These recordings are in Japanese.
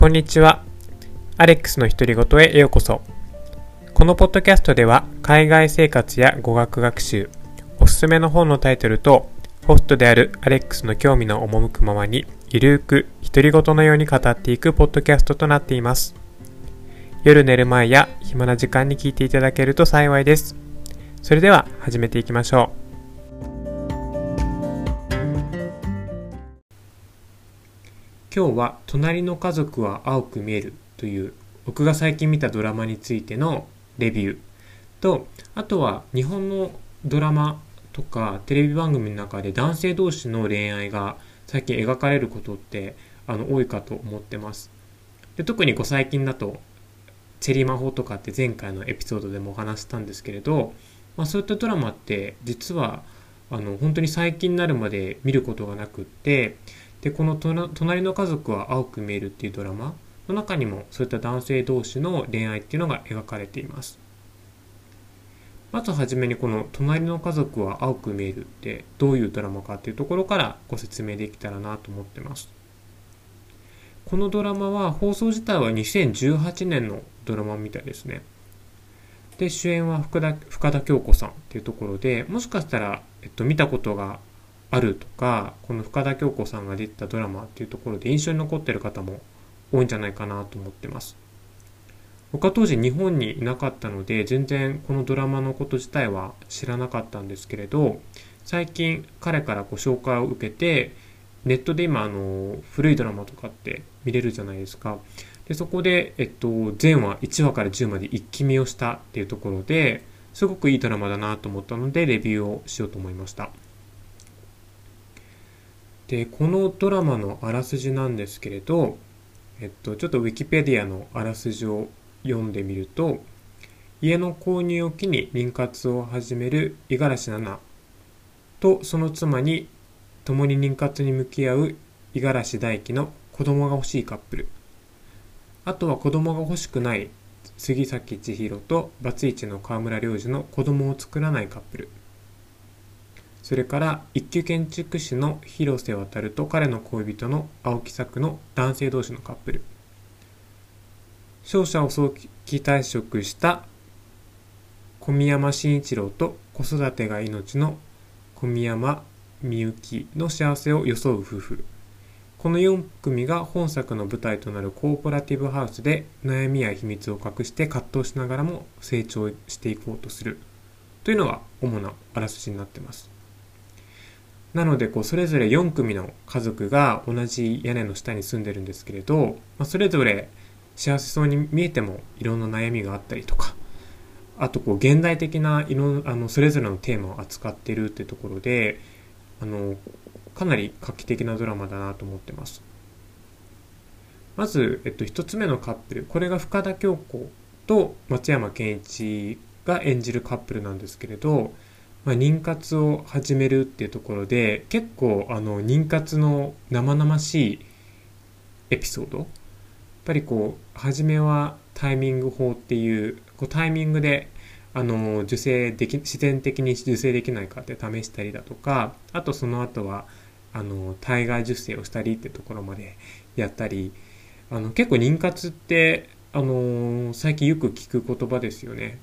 こんにちは。アレックスの独り言へようこそ。このポッドキャストでは海外生活や語学学習、おすすめの本のタイトルと、ホストであるアレックスの興味の赴くままに、ゆるーく独り言のように語っていくポッドキャストとなっています。夜寝る前や暇な時間に聞いていただけると幸いです。それでは始めていきましょう。今日は「隣の家族は青く見える」という僕が最近見たドラマについてのレビューとあとは日本のドラマとかテレビ番組の中で男性同士の恋愛が最近描かれることってあの多いかと思ってます。で特にこう最近だとチェリー魔法とかって前回のエピソードでもお話したんですけれど、まあ、そういったドラマって実はあの本当に最近になるまで見ることがなくってでこの隣の家族は青く見えるっていうドラマの中にもそういった男性同士の恋愛っていうのが描かれています。まずはじめにこの隣の家族は青く見えるってどういうドラマかっていうところからご説明できたらなと思ってます。このドラマは放送自体は2018年のドラマみたいですね。で主演は福田深田恭子さんっていうところでもしかしたら、えっと、見たことがあるとかこの深田恭子さんが出てたドラマっていうところで印象に残ってる方も多いんじゃないかなと思ってます。僕は当時日本にいなかったので全然このドラマのこと自体は知らなかったんですけれど最近彼からご紹介を受けてネットで今あの古いドラマとかって見れるじゃないですか。でそこで、えっと、全話1話から10まで一気見をしたっていうところですごくいいドラマだなと思ったのでレビューをしようと思いました。でこのドラマのあらすじなんですけれど、えっと、ちょっとウィキペディアのあらすじを読んでみると家の購入を機に妊活を始める五十嵐奈々とその妻に共に妊活に向き合う五十嵐大輝の子供が欲しいカップル。あとは子供が欲しくない杉咲千尋とバツイチの河村良二の子供を作らないカップル。それから一級建築士の広瀬渉と彼の恋人の青木作の男性同士のカップル。勝者を早期退職した小宮山慎一郎と子育てが命の小宮山みゆきの幸せを装う夫婦。この4組が本作の舞台となるコーポラティブハウスで悩みや秘密を隠して葛藤しながらも成長していこうとする。というのが主なあらすじになってます。なのでこうそれぞれ4組の家族が同じ屋根の下に住んでるんですけれど、まあ、それぞれ幸せそうに見えてもいろんな悩みがあったりとかあとこう現代的ないろあのそれぞれのテーマを扱ってるってところであのかなり画期的なドラマだなと思ってます。まず、えっと、1つ目のカップルこれが深田恭子と松山ケンイチが演じるカップルなんですけれどまあ、妊活を始めるっていうところで結構あの妊活の生々しいエピソード。やっぱりこう初めはタイミング法っていうこうタイミングであの受精でき自然的に受精できないかって試したりだとかあとその後はあの体外受精をしたりってところまでやったりあの結構妊活ってあの最近よく聞く言葉ですよね。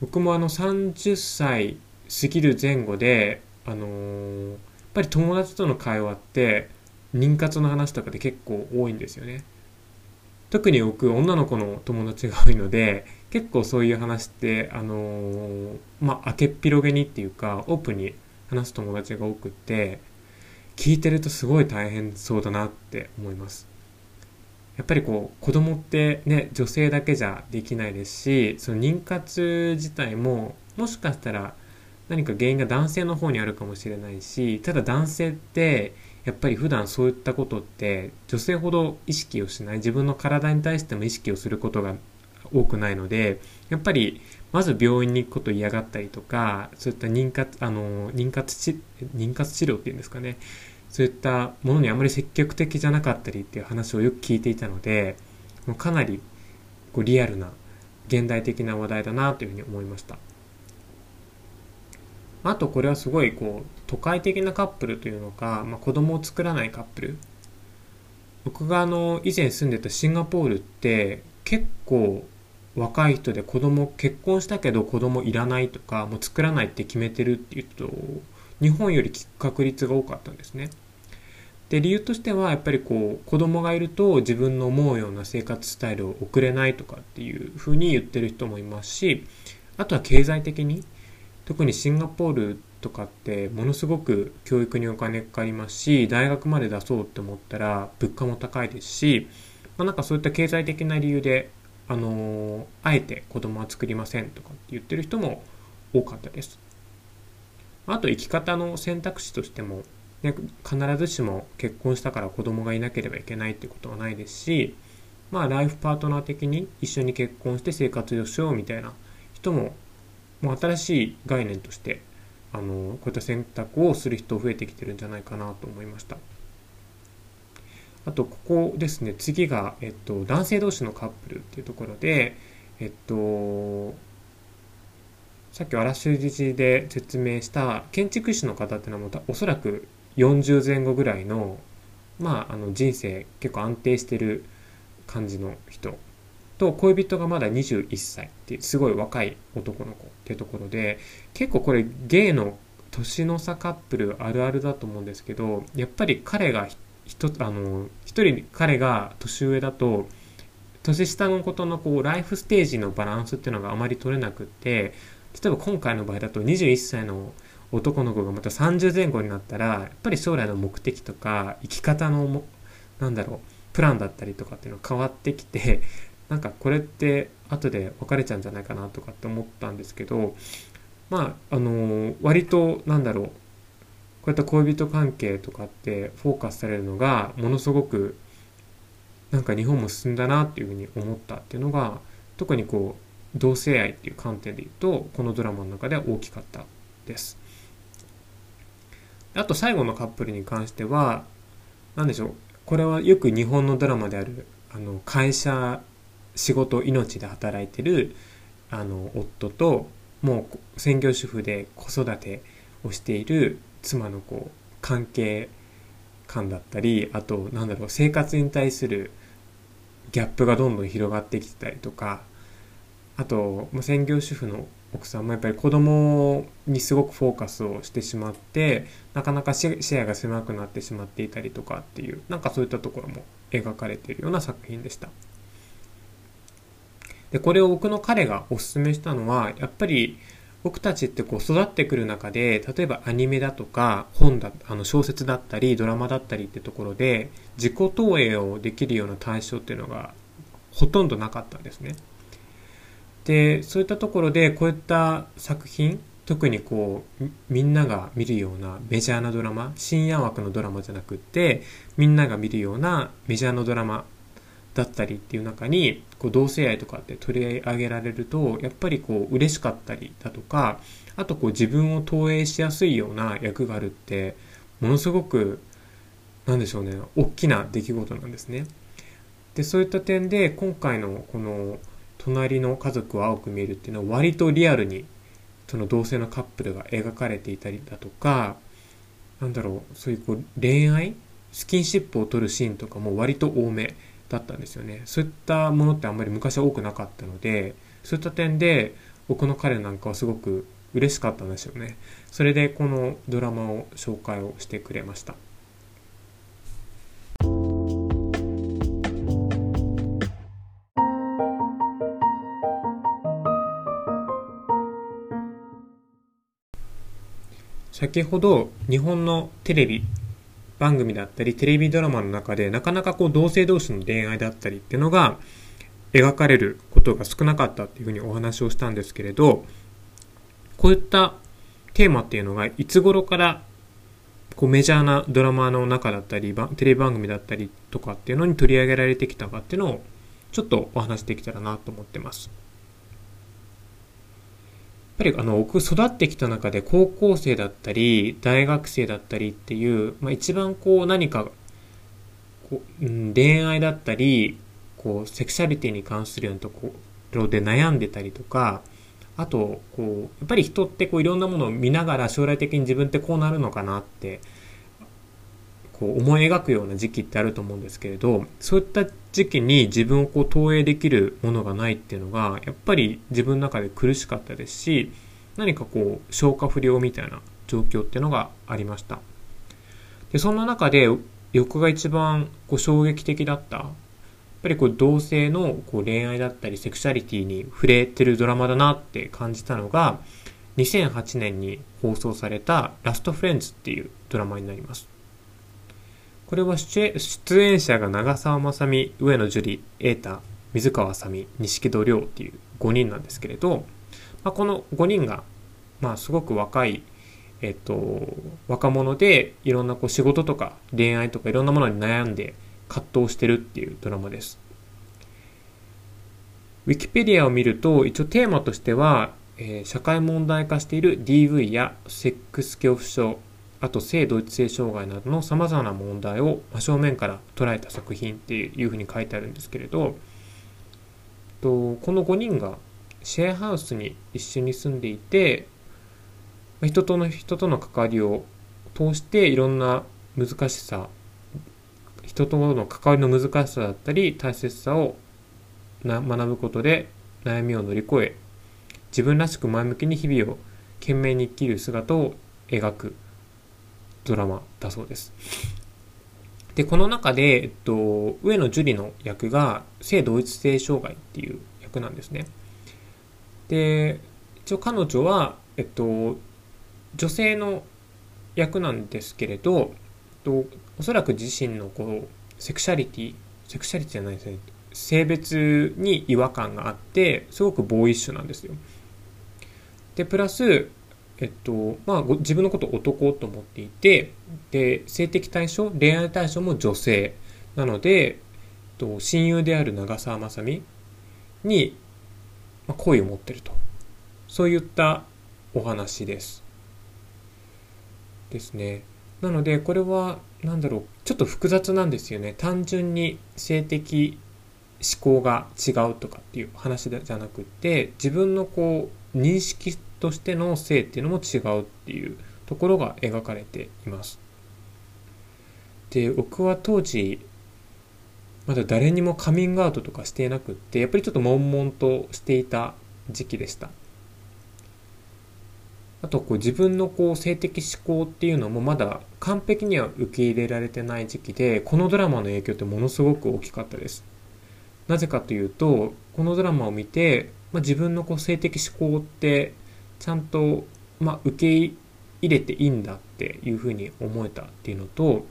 僕もあの30歳過ぎる前後で、あのー、やっぱり友達との会話って妊活の話とかで結構多いんですよね。特に僕女の子の友達が多いので結構そういう話ってあのー、まあ明けっぴろげにっていうかオープンに話す友達が多くって聞いてるとすごい大変そうだなって思いますやっぱりこう子供ってね女性だけじゃできないですしその妊活自体ももしかしたら何か原因が男性の方にあるかもしれないしただ男性ってやっぱり普段そういったことって女性ほど意識をしない自分の体に対しても意識をすることが多くないのでやっぱりまず病院に行くことを嫌がったりとかそういった妊活あの妊活治妊活治療っていうんですかねそういったものにあまり積極的じゃなかったりっていう話をよく聞いていたのでもうかなりこうリアルな現代的な話題だなというふうに思いました。あとこれはすごいこう都会的なカップルというのか、まあ、子供を作らないカップル僕があの以前住んでたシンガポールって結構若い人で子供結婚したけど子供いらないとかもう作らないって決めてるっていうと日本より確率が多かったんですね。で理由としてはやっぱりこう子供がいると自分の思うような生活スタイルを送れないとかっていうふうに言ってる人もいますしあとは経済的に特にシンガポールとかってものすごく教育にお金かかりますし大学まで出そうって思ったら物価も高いですし、まあ、なんかそういった経済的な理由であのー、あえて子供は作りませんとかって言ってる人も多かったです。あと生き方の選択肢としても、ね、必ずしも結婚したから子供がいなければいけないってことはないですし、まあライフパートナー的に一緒に結婚して生活をしようみたいな人も、もう新しい概念として、あの、こういった選択をする人増えてきてるんじゃないかなと思いました。あと、ここですね、次が、えっと、男性同士のカップルっていうところで、えっと、さっきあらすじで説明した建築士の方っていうのはおそらく40前後ぐらいの、まあ、あの人生結構安定してる感じの人と恋人がまだ21歳ってすごい若い男の子っていうところで結構これゲイの年の差カップルあるあるだと思うんですけどやっぱり彼が一あの一人彼が年上だと年下のことのこうライフステージのバランスっていうのがあまり取れなくって例えば今回の場合だと21歳の男の子がまた30前後になったらやっぱり将来の目的とか生き方のなんだろうプランだったりとかっていうのが変わってきてなんかこれって後で別れちゃうんじゃないかなとかって思ったんですけどまああの割となんだろうこういった恋人関係とかってフォーカスされるのがものすごくなんか日本も進んだなっていうふうに思ったっていうのが特にこう同性愛っていう観点で言うとこのドラマの中では大きかったです。あと最後のカップルに関しては何でしょうこれはよく日本のドラマであるあの会社仕事命で働いてるあの夫ともう専業主婦で子育てをしている妻のこう関係感だったりあとなんだろう生活に対するギャップがどんどん広がってきてたりとかあと、まあ、専業主婦の奥さんもやっぱり子供にすごくフォーカスをしてしまってなかなかシェアが狭くなってしまっていたりとかっていうなんかそういったところも描かれているような作品でした。でこれを僕の彼がおすすめしたのはやっぱり僕たちってこう育ってくる中で例えばアニメだとか本だあの小説だったりドラマだったりってところで自己投影をできるような対象っていうのがほとんどなかったんですね。でそういったところでこういった作品特にこうみんなが見るようなメジャーなドラマ深夜枠のドラマじゃなくってみんなが見るようなメジャーのドラマだったりっていう中にこう同性愛とかって取り上げられるとやっぱりこう嬉しかったりだとかあとこう自分を投影しやすいような役があるってものすごくなんでしょうね大きな出来事なんですね。でそういった点で今回のこの「隣の家族は青く見える」っていうのは割とリアルにその同性のカップルが描かれていたりだとかなんだろうそういうこう恋愛スキンシップを取るシーンとかも割と多めだったんですよね。そういったものってあんまり昔は多くなかったのでそういった点で僕の彼なんかはすごく嬉しかったんですよね。それでこのドラマを紹介をしてくれました。先ほど日本のテレビ番組だったり、テレビドラマの中で、なかなかこう同性同士の恋愛だったりっていうのが描かれることが少なかったっていうふうにお話をしたんですけれど、こういったテーマっていうのがいつ頃からこうメジャーなドラマの中だったり、テレビ番組だったりとかっていうのに取り上げられてきたかっていうのをちょっとお話できたらなと思ってます。やっぱりあの僕育ってきた中で高校生だったり大学生だったりっていう、まあ、一番こう何かこう、うん、恋愛だったりこうセクシャリティに関するようなところで悩んでたりとかあとこうやっぱり人ってこういろんなものを見ながら将来的に自分ってこうなるのかなってこう思い描くような時期ってあると思うんですけれどそういった時期に自分をこう投影できるものがないっていうのがやっぱり自分の中で苦しかったですし何かこう消化不良みたいな状況っていうのがありました。でそんな中で欲が一番こう衝撃的だった。やっぱりこう同性のこう恋愛だったりセクシャリティに触れてるドラマだなって感じたのが2008年に放送された「ラストフレンズ」っていうドラマになります。これは出演者が長澤まさみ、上野樹里、瑛太、水川あさみ、錦戸亮っていう5人なんですけれど、まあ、この5人が、まあ、すごく若い、えっと、若者でいろんなこう仕事とか恋愛とかいろんなものに悩んで葛藤してるっていうドラマです。ウィキペディアを見ると一応テーマとしては、えー、社会問題化している DV やセックス恐怖症あと性同一性障害などの様々な問題を真正面から捉えた作品っていうふうに書いてあるんですけれどとこの5人がシェアハウスに一緒に住んでいて人との人との関わりを通していろんな難しさ人との関わりの難しさだったり大切さを学ぶことで悩みを乗り越え自分らしく前向きに日々を懸命に生きる姿を描く。ドラマだそうです。で、この中で、えっと、上野樹里の役が性同一性障害っていう役なんですね。で、一応彼女は、えっと、女性の役なんですけれど、えっと、おそらく自身のこう、セクシャリティ、セクシャリティじゃないですね、性別に違和感があって、すごくボーイッシュなんですよ。で、プラス、えっと、まあ、自分のことを男と思っていて、で、性的対象、恋愛対象も女性なので、えっと、親友である長澤まさみに、まあ、好意を持ってると。そういったお話です。ですね。なので、これは、なんだろう、ちょっと複雑なんですよね。単純に性的思考が違うとかっていう話じゃなくて、自分のこう、認識としての性っていうのも違うっていうところが描かれています。で、僕は当時、まだ誰にもカミングアウトとかしていなくって、やっぱりちょっと悶々としていた時期でした。あと、こう自分のこう性的思考っていうのもまだ完璧には受け入れられてない時期で、このドラマの影響ってものすごく大きかったです。なぜかというと、このドラマを見て、まあ、自分のこう性的思考ってちゃんと、まあ、受け入れていいんだっていうふうに思えたっていうのと、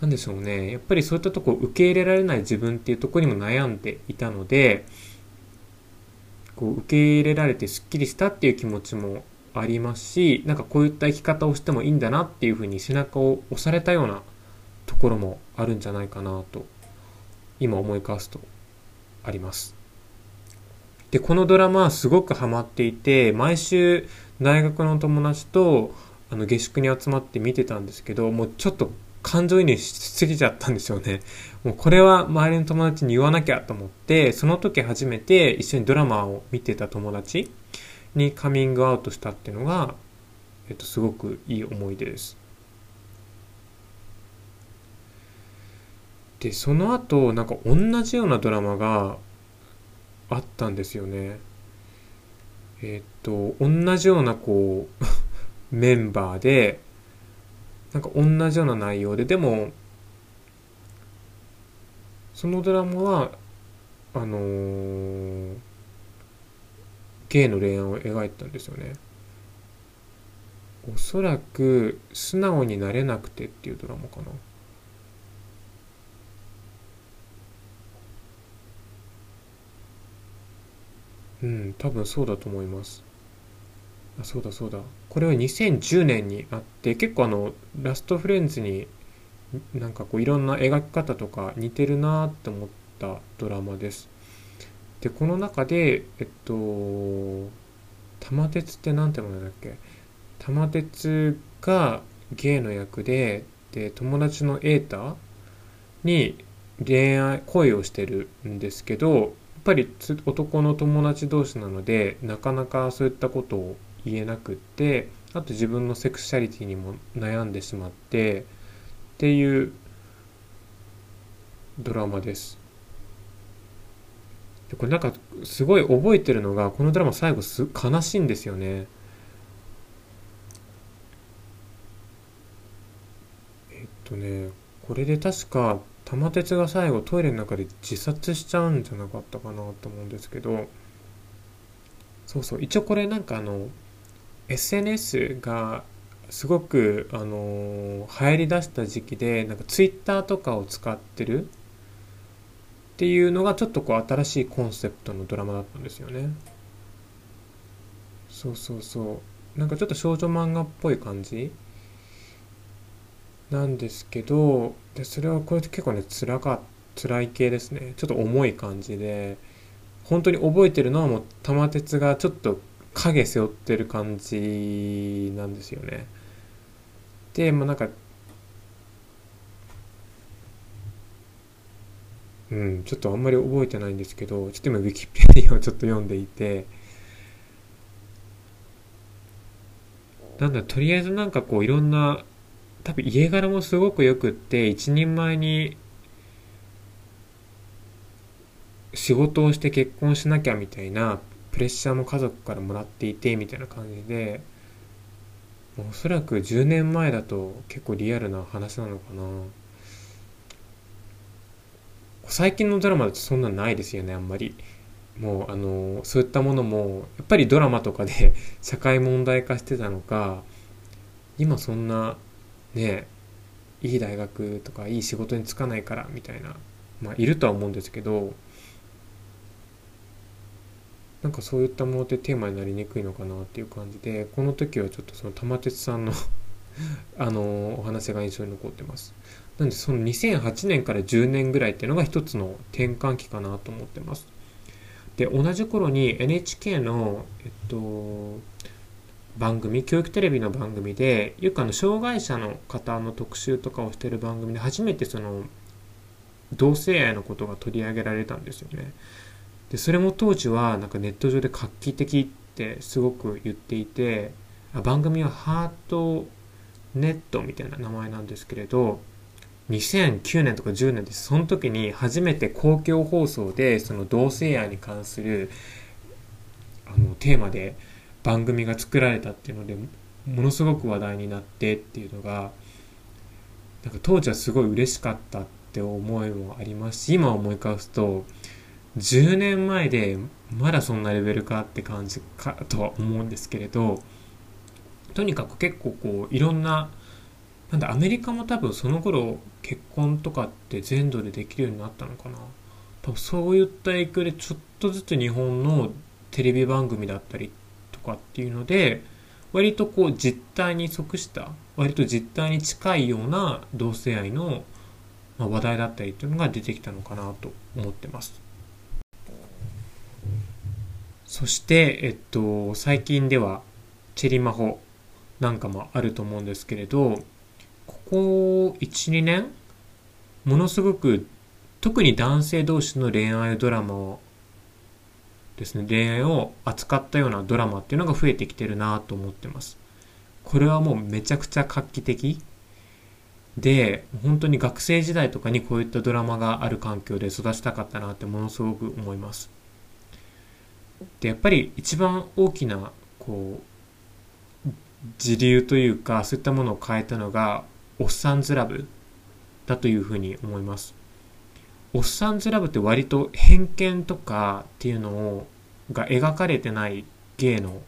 なんでしょうね。やっぱりそういったとこ受け入れられない自分っていうところにも悩んでいたので、こう受け入れられてスッキリしたっていう気持ちもありますし、なんかこういった生き方をしてもいいんだなっていうふうに背中を押されたようなところもあるんじゃないかなと、今思い返すとあります。で、このドラマはすごくハマっていて、毎週大学の友達とあの下宿に集まって見てたんですけど、もうちょっと感情移入しすぎちゃったんですよね。もうこれは周りの友達に言わなきゃと思って、その時初めて一緒にドラマを見てた友達にカミングアウトしたっていうのが、えっと、すごくいい思い出です。で、その後、なんか同じようなドラマがあったんですよね。えっ、と、同じようなこう メンバーで、なんか同じような内容で、でも、そのドラマは、あのー、ゲイの恋愛を描いたんですよね。おそらく、素直になれなくてっていうドラマかな。うん、多分そうだと思います。あ、そうだそうだ。これは2010年にあって、結構あの、ラストフレンズになんかこういろんな描き方とか似てるなって思ったドラマです。で、この中で、えっと、玉鉄って何て名前だっけ？玉鉄がゲイの役で、で、友達の瑛太に恋愛、恋をしてるんですけど、ぱり男の友達同士なのでなかなかそういったことを言えなくってあと自分のセクシャリティにも悩んでしまってっていうドラマです。でこれなんかすごい覚えてるのがこのドラマ最後す悲しいんですよね。えっとねこれで確か玉鉄が最後トイレの中で自殺しちゃうんじゃなかったかなと思うんですけどそうそう。一応これなんかあの SNS がすごく、あのー、流行りだした時期でなんかツイッターとかを使ってるっていうのがちょっとこう新しいコンセプトのドラマだったんですよね。そうそうそう。なんかちょっと少女漫画っぽい感じなんですけどでそれはこれ結構ね辛か辛い系ですね。ちょっと重い感じで本当に覚えてるのはもう玉鉄がちょっと影背負ってる感じなんですよね。でまあなんかうんちょっとあんまり覚えてないんですけどちょっと今ウィキペディアをちょっと読んでいてなんだとりあえずなんかこういろんな多分家柄もすごくよくって一人前に仕事をして結婚しなきゃみたいなプレッシャーも家族からもらっていてみたいな感じでおそらく10年前だと結構リアルな話なのかな。最近のドラマだとそんなないですよねあんまり。もうあのそういったものもやっぱりドラマとかで 社会問題化してたのか今そんなねいい大学とかいい仕事に就かないからみたいなまあいるとは思うんですけどなんかそういったものってテーマになりにくいのかなっていう感じでこの時はちょっとその玉鉄さんの あのお話が印象に残ってます。なんでその2008年から10年ぐらいっていうのが一つの転換期かなと思ってます。で同じ頃に NHK のえっと番組教育テレビの番組でよくあの障害者の方の特集とかをしてる番組で初めてその同性愛のことが取り上げられたんですよね。でそれも当時はなんかネット上で画期的ってすごく言っていて番組はハートネットみたいな名前なんですけれど2009年とか10年です。その時に初めて公共放送でその同性愛に関するあのテーマで番組が作られたっていうのでものすごく話題になってっていうのがなんか当時はすごい嬉しかったって思いもありますし今思い返すと10年前でまだそんなレベルかって感じかとは思うんですけれどとにかく結構こういろんななんだアメリカも多分その頃結婚とかって全土でできるようになったのかな。多分そういった影響でちょっとずつ日本のテレビ番組だったりっかっていうので割とこう実態に即した割と実態に近いような同性愛の話題だったりっていうのが出てきたのかなと思ってます。そして、えっと、最近ではチェリマホなんかもあると思うんですけれど、ここ1、2年ものすごく特に男性同士の恋愛ドラマをですね、恋愛を扱ったようなドラマっていうのが増えてきてるなと思ってます。これはもうめちゃくちゃ画期的で、本当に学生時代とかにこういったドラマがある環境で育ちたかったなってものすごく思います。で、やっぱり一番大きな、こう、時流というか、そういったものを変えたのが、おっさんずラブだというふうに思います。おっさんずラブって割と偏見とかっていうのをが描かれてないゲイの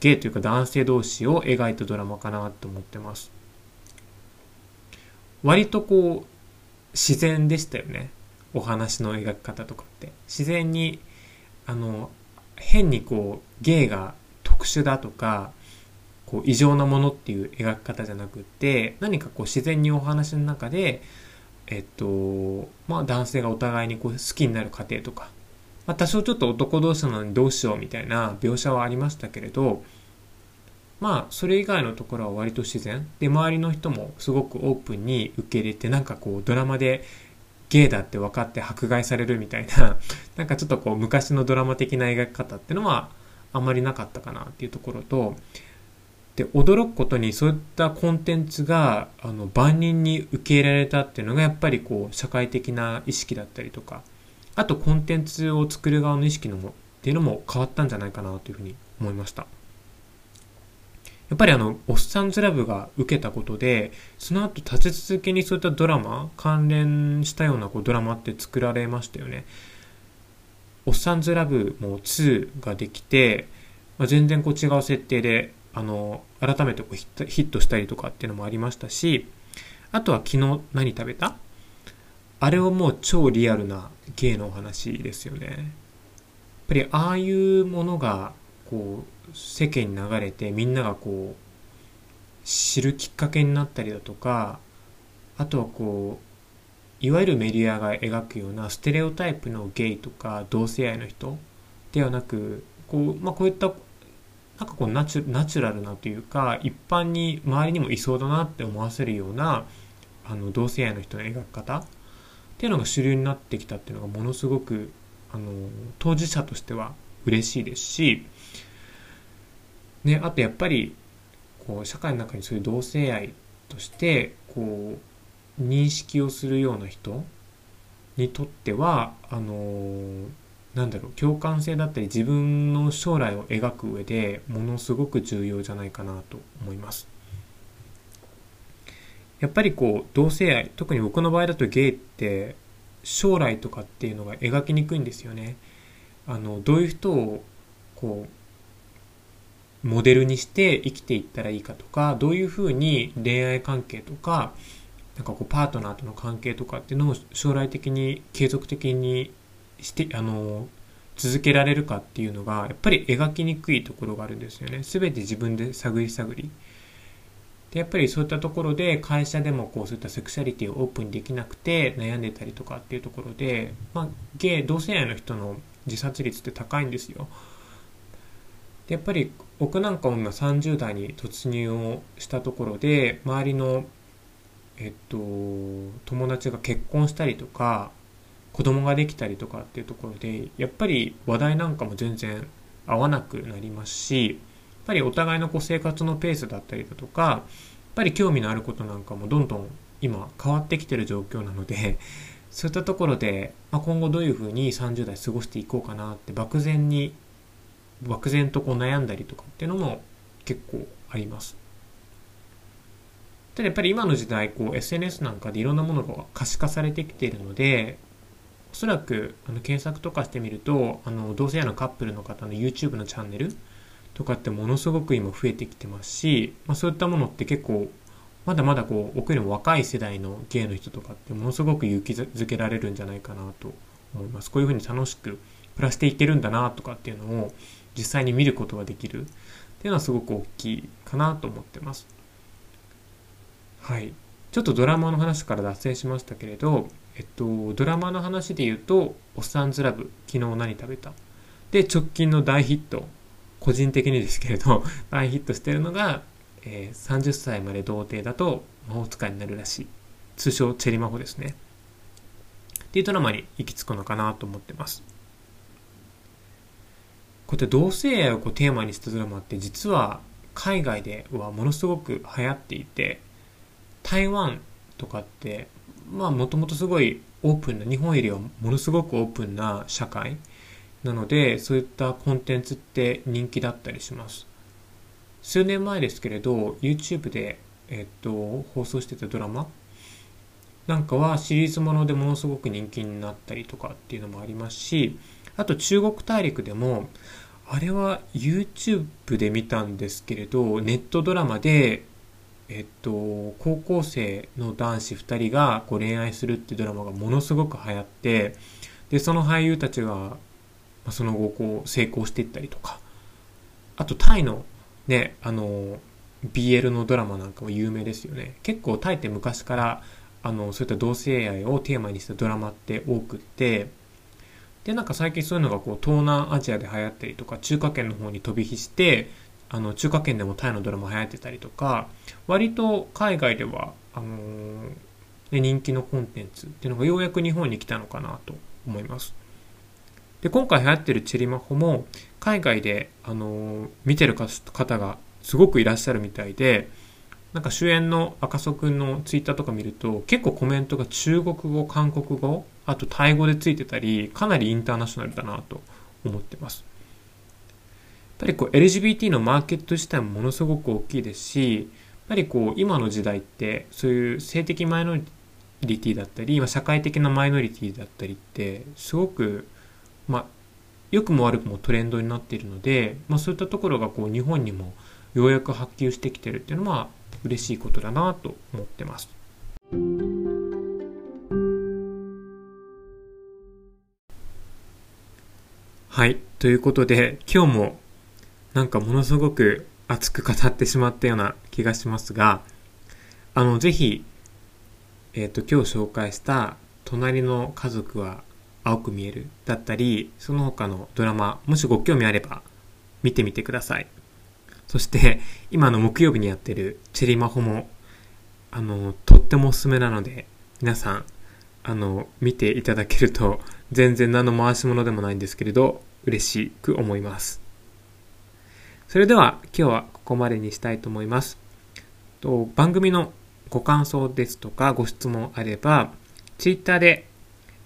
ゲイというか男性同士を描いたドラマかなと思ってます。割とこう自然でしたよね。お話の描き方とかって。自然にあの変にこうゲイが特殊だとかこう異常なものっていう描き方じゃなくって何かこう自然にお話の中でえっと、まあ男性がお互いにこう好きになる過程とか、まあ多少ちょっと男同士なのにどうしようみたいな描写はありましたけれど、まあそれ以外のところは割と自然。で、周りの人もすごくオープンに受け入れて、なんかこうドラマでゲイだって分かって迫害されるみたいな、なんかちょっとこう昔のドラマ的な描き方っていうのはあんまりなかったかなっていうところと、で驚くことにそういったコンテンツがあの万人に受け入れられたっていうのがやっぱりこう社会的な意識だったりとかあとコンテンツを作る側の意識のもっていうのも変わったんじゃないかなというふうに思いました。やっぱりあのおっさんずラブが受けたことでその後立て続けにそういったドラマ関連したようなこうドラマって作られましたよね。おっさんずラブも2ができて、まあ、全然こう違う設定であの、改めてこうヒットしたりとかっていうのもありましたし、あとは昨日何食べた？あれはもう超リアルな芸のお話ですよね。やっぱりああいうものがこう世間に流れてみんながこう知るきっかけになったりだとかあとはこういわゆるメディアが描くようなステレオタイプのゲイとか同性愛の人ではなくこう,、まあ、こういったなんかこうナチュラルなというか一般に周りにもいそうだなって思わせるようなあの同性愛の人の描き方っていうのが主流になってきたっていうのがものすごくあの当事者としては嬉しいですし、ね、あとやっぱりこう社会の中にそういう同性愛としてこう認識をするような人にとってはあのなんだろう共感性だったり自分の将来を描く上でものすごく重要じゃないかなと思います。やっぱりこう同性愛特に僕の場合だとゲイって将来とかっていうのが描きにくいんですよね。あのどういう人をこうモデルにして生きていったらいいかとかどういうふうに恋愛関係とかなんかこうパートナーとの関係とかっていうのを将来的に継続的にしてあの続けられるかっていうのがやっぱり描きにくいところがあるんですよね。全て自分で探り探り。でやっぱりそういったところで会社でもこうそういったセクシャリティをオープンできなくて悩んでたりとかっていうところで、まあ、ゲイ同性愛の人の自殺率って高いんですよ。でやっぱり僕なんかも今30代に突入をしたところで周りのえっと友達が結婚したりとか子供ができたりとかっていうところでやっぱり話題なんかも全然合わなくなりますしやっぱりお互いのこう生活のペースだったりだとかやっぱり興味のあることなんかもどんどん今変わってきてる状況なのでそういったところで、まあ、今後どういうふうに30代過ごしていこうかなって漠然に漠然とこう悩んだりとかっていうのも結構あります。ただやっぱり今の時代こう SNS なんかでいろんなものが可視化されてきているのでおそらくあの検索とかしてみるとあの同性愛のカップルの方の YouTube のチャンネルとかってものすごく今増えてきてますし、まあ、そういったものって結構まだまだこう僕よりも若い世代のゲイの人とかってものすごく勇気づけられるんじゃないかなと思います。こういうふうに楽しく暮らしていけるんだなとかっていうのを実際に見ることができるっていうのはすごく大きいかなと思ってます。はい。ちょっとドラマの話から脱線しましたけれどえっと、ドラマの話で言うと、おっさんずラブ、昨日何食べた？で、直近の大ヒット、個人的にですけれど、大ヒットしてるのが、えー、30歳まで童貞だと魔法使いになるらしい。通称、チェリマホですね。っていうドラマに行き着くのかなと思ってます。こうやって同性愛をこうテーマにしたドラマって実は海外ではものすごく流行っていて、台湾とかってまあもともとすごいオープンな日本よりはものすごくオープンな社会なのでそういったコンテンツって人気だったりします。数年前ですけれど YouTube で、えっと、放送してたドラマ？なんかはシリーズものでものすごく人気になったりとかっていうのもありますしあと中国大陸でもあれは YouTube で見たんですけれどネットドラマでえっと、高校生の男子2人がこう恋愛するってドラマがものすごく流行ってでその俳優たちが、その後こう成功していったりとか。あとタイのねあの BL のドラマなんかも有名ですよね。結構タイって昔からあのそういった同性愛をテーマにしたドラマって多くって。でなんか最近そういうのがこう東南アジアで流行ったりとか中華圏の方に飛び火してあの中華圏でもタイのドラマ流行ってたりとか割と海外ではあのー、人気のコンテンツっていうのがようやく日本に来たのかなと思います。で今回流行ってるチェリマホも海外で、あのー、見てる方がすごくいらっしゃるみたいで、なんか主演の赤楚くんのツイッターとか見ると、結構コメントが中国語、韓国語、あとタイ語でついてたり、かなりインターナショナルだなと思ってます。ぱりこう LGBT のマーケット自体もものすごく大きいですし、やっぱりこう今の時代ってそういう性的マイノリティだったり、今社会的なマイノリティだったりってすごく、まあ、良くも悪くもトレンドになっているので、まあ、そういったところがこう日本にもようやく波及してきてるっていうのは嬉しいことだなと思ってます。はい。ということで、今日もなんかものすごく熱く語ってしまったような気がしますが、あの、ぜひ、えっ、ー、と、今日紹介した隣の家族は青く見えるだったり、その他のドラマ、もしご興味あれば見てみてください。そして、今の木曜日にやってるチェリマホも、あの、とってもおすすめなので、皆さん、あの、見ていただけると、全然何の回し物でもないんですけれど、嬉しく思います。それでは、今日はここまでにしたいと思います。と番組のご感想ですとか、ご質問あれば、Twitter で、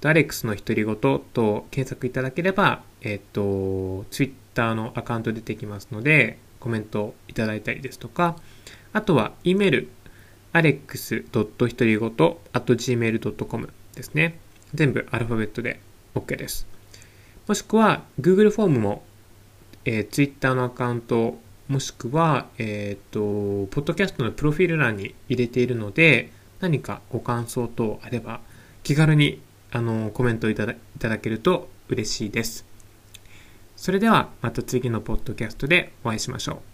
アレックスの独り言と検索いただければ、えっと、Twitter のアカウント出てきますので、コメントいただいたりですとか、あとは、E メール、alex. 独り言 gmail.com ですね。全部アルファベットで OK です。もしくは、Google フォームも、えー、Twitter のアカウント、もしくは、えっ、ー、と、ポッドキャストのプロフィール欄に入れているので、何かご感想等あれば、気軽に、あの、コメントいただいただけると嬉しいです。それではまた次のポッドキャストでお会いしましょう。